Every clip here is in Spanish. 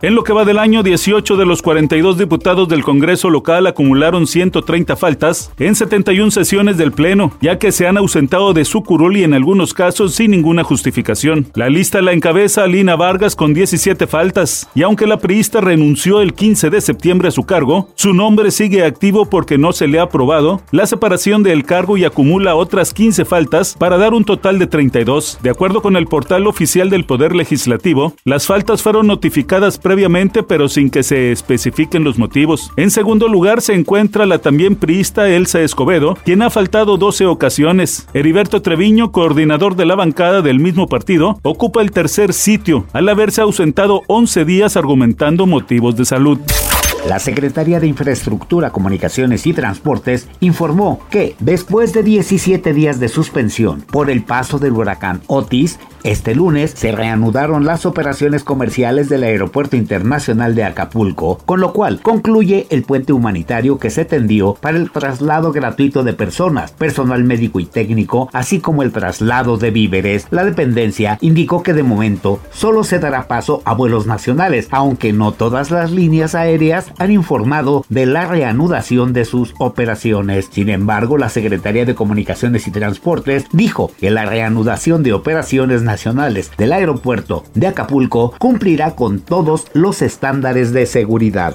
En lo que va del año, 18 de los 42 diputados del Congreso local acumularon 130 faltas en 71 sesiones del Pleno, ya que se han ausentado de su curul y en algunos casos sin ninguna justificación. La lista la encabeza Lina Vargas con 17 faltas, y aunque la priista renunció el 15 de septiembre a su cargo, su nombre sigue activo porque no se le ha aprobado la separación del cargo y acumula otras 15 faltas para dar un total de 32. De acuerdo con el portal oficial del Poder Legislativo, las faltas fueron notificadas previamente, pero sin que se especifiquen los motivos. En segundo lugar se encuentra la también priista Elsa Escobedo, quien ha faltado 12 ocasiones. Heriberto Treviño, coordinador de la bancada del mismo partido, ocupa el tercer sitio, al haberse ausentado 11 días argumentando motivos de salud. La Secretaría de Infraestructura, Comunicaciones y Transportes informó que, después de 17 días de suspensión por el paso del huracán Otis, este lunes se reanudaron las operaciones comerciales del Aeropuerto Internacional de Acapulco, con lo cual concluye el puente humanitario que se tendió para el traslado gratuito de personas, personal médico y técnico, así como el traslado de víveres. La dependencia indicó que de momento solo se dará paso a vuelos nacionales, aunque no todas las líneas aéreas han informado de la reanudación de sus operaciones. Sin embargo, la Secretaría de Comunicaciones y Transportes dijo que la reanudación de operaciones nacionales del aeropuerto de Acapulco cumplirá con todos los estándares de seguridad.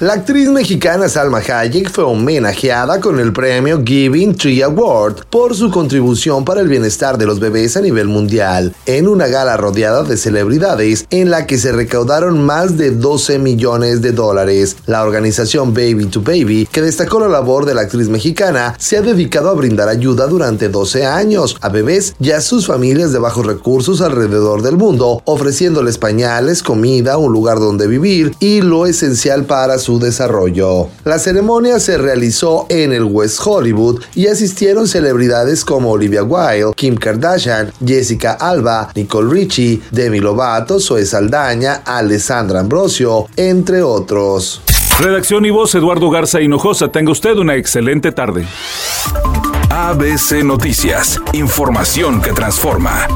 La actriz mexicana Salma Hayek fue homenajeada con el premio Giving Tree Award por su contribución para el bienestar de los bebés a nivel mundial, en una gala rodeada de celebridades en la que se recaudaron más de 12 millones de dólares. La organización Baby to Baby, que destacó la labor de la actriz mexicana, se ha dedicado a brindar ayuda durante 12 años a bebés y a sus familias de bajos recursos alrededor del mundo, ofreciéndoles pañales, comida, un lugar donde vivir y lo esencial para su desarrollo. La ceremonia se realizó en el West Hollywood y asistieron celebridades como Olivia Wilde, Kim Kardashian, Jessica Alba, Nicole Richie, Demi Lovato, Zoe Saldaña, Alessandra Ambrosio, entre otros. Redacción y voz Eduardo Garza Hinojosa. Tenga usted una excelente tarde. ABC Noticias. Información que transforma.